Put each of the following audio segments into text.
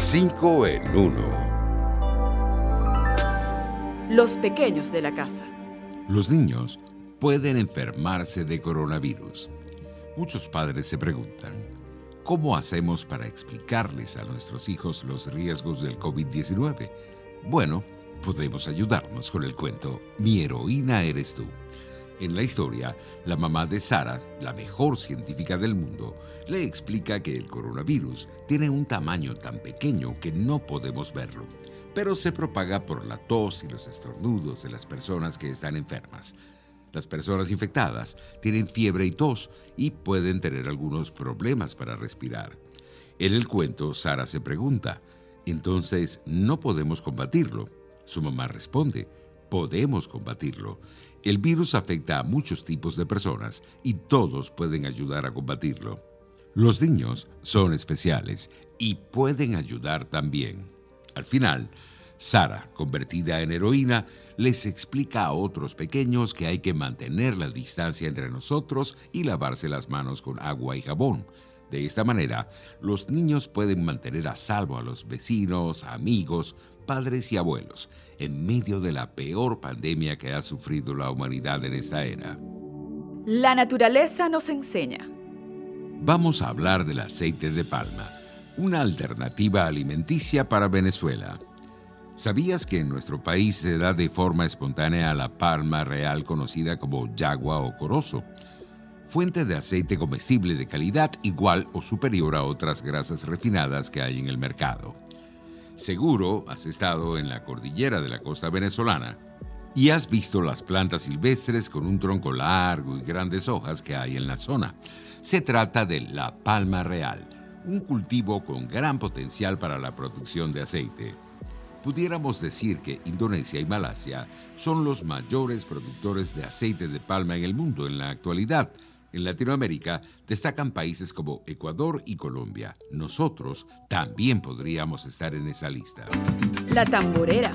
5 en 1. Los pequeños de la casa. Los niños pueden enfermarse de coronavirus. Muchos padres se preguntan, ¿cómo hacemos para explicarles a nuestros hijos los riesgos del COVID-19? Bueno, podemos ayudarnos con el cuento Mi heroína eres tú. En la historia, la mamá de Sara, la mejor científica del mundo, le explica que el coronavirus tiene un tamaño tan pequeño que no podemos verlo, pero se propaga por la tos y los estornudos de las personas que están enfermas. Las personas infectadas tienen fiebre y tos y pueden tener algunos problemas para respirar. En el cuento, Sara se pregunta, entonces, ¿no podemos combatirlo? Su mamá responde, podemos combatirlo. El virus afecta a muchos tipos de personas y todos pueden ayudar a combatirlo. Los niños son especiales y pueden ayudar también. Al final, Sara, convertida en heroína, les explica a otros pequeños que hay que mantener la distancia entre nosotros y lavarse las manos con agua y jabón. De esta manera, los niños pueden mantener a salvo a los vecinos, amigos, padres y abuelos en medio de la peor pandemia que ha sufrido la humanidad en esta era. La naturaleza nos enseña. Vamos a hablar del aceite de palma, una alternativa alimenticia para Venezuela. ¿Sabías que en nuestro país se da de forma espontánea la palma real conocida como yagua o corozo? Fuente de aceite comestible de calidad igual o superior a otras grasas refinadas que hay en el mercado. Seguro has estado en la cordillera de la costa venezolana y has visto las plantas silvestres con un tronco largo y grandes hojas que hay en la zona. Se trata de la palma real, un cultivo con gran potencial para la producción de aceite. Pudiéramos decir que Indonesia y Malasia son los mayores productores de aceite de palma en el mundo en la actualidad, en Latinoamérica destacan países como Ecuador y Colombia. Nosotros también podríamos estar en esa lista. La tamborera.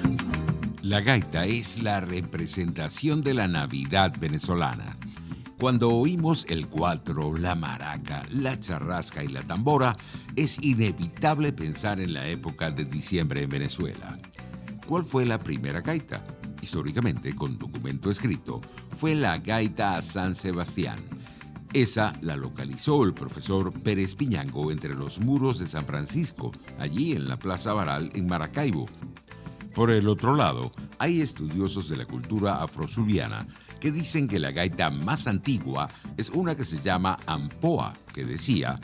La gaita es la representación de la Navidad venezolana. Cuando oímos el cuatro, la maraca, la charrasca y la tambora, es inevitable pensar en la época de diciembre en Venezuela. ¿Cuál fue la primera gaita? Históricamente, con documento escrito, fue la gaita a San Sebastián esa la localizó el profesor Pérez Piñango entre los muros de San Francisco, allí en la Plaza Baral en Maracaibo. Por el otro lado, hay estudiosos de la cultura afrozuliana que dicen que la gaita más antigua es una que se llama Ampoa, que decía,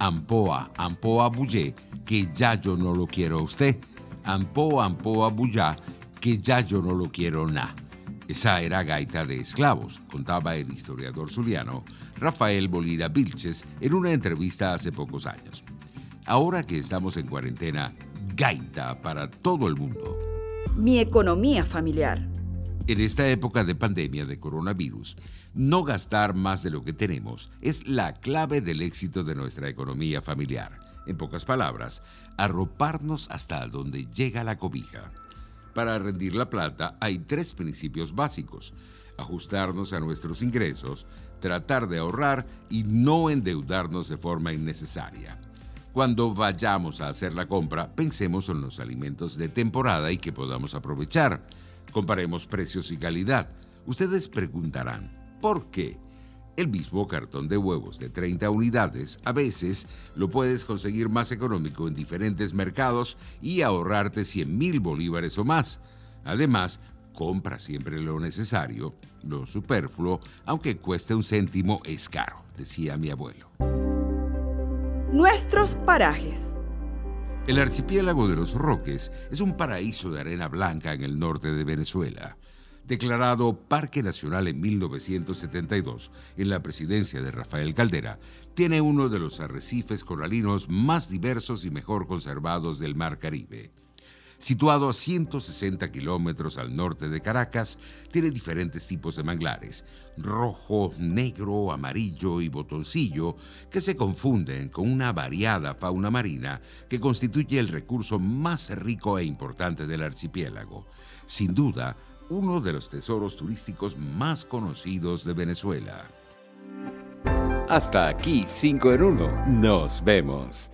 Ampoa, Ampoa Buyé, que ya yo no lo quiero a usted. Ampoa, Ampoa Buyá, que ya yo no lo quiero na. Esa era gaita de esclavos, contaba el historiador zuliano Rafael Bolira Vilches en una entrevista hace pocos años. Ahora que estamos en cuarentena, gaita para todo el mundo. Mi economía familiar. En esta época de pandemia de coronavirus, no gastar más de lo que tenemos es la clave del éxito de nuestra economía familiar. En pocas palabras, arroparnos hasta donde llega la cobija. Para rendir la plata hay tres principios básicos. Ajustarnos a nuestros ingresos, tratar de ahorrar y no endeudarnos de forma innecesaria. Cuando vayamos a hacer la compra, pensemos en los alimentos de temporada y que podamos aprovechar. Comparemos precios y calidad. Ustedes preguntarán, ¿por qué? El mismo cartón de huevos de 30 unidades a veces lo puedes conseguir más económico en diferentes mercados y ahorrarte 100 mil bolívares o más. Además, compra siempre lo necesario, lo superfluo, aunque cueste un céntimo es caro, decía mi abuelo. Nuestros parajes. El archipiélago de los Roques es un paraíso de arena blanca en el norte de Venezuela declarado Parque Nacional en 1972 en la presidencia de Rafael Caldera, tiene uno de los arrecifes coralinos más diversos y mejor conservados del Mar Caribe. Situado a 160 kilómetros al norte de Caracas, tiene diferentes tipos de manglares, rojo, negro, amarillo y botoncillo, que se confunden con una variada fauna marina que constituye el recurso más rico e importante del archipiélago. Sin duda, uno de los tesoros turísticos más conocidos de Venezuela. Hasta aquí 5 en 1. Nos vemos.